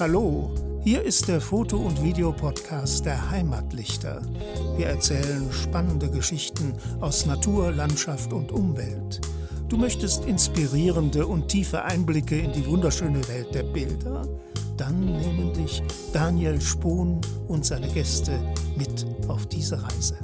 Hallo, hier ist der Foto- und Videopodcast der Heimatlichter. Wir erzählen spannende Geschichten aus Natur, Landschaft und Umwelt. Du möchtest inspirierende und tiefe Einblicke in die wunderschöne Welt der Bilder? Dann nehmen dich Daniel Spohn und seine Gäste mit auf diese Reise.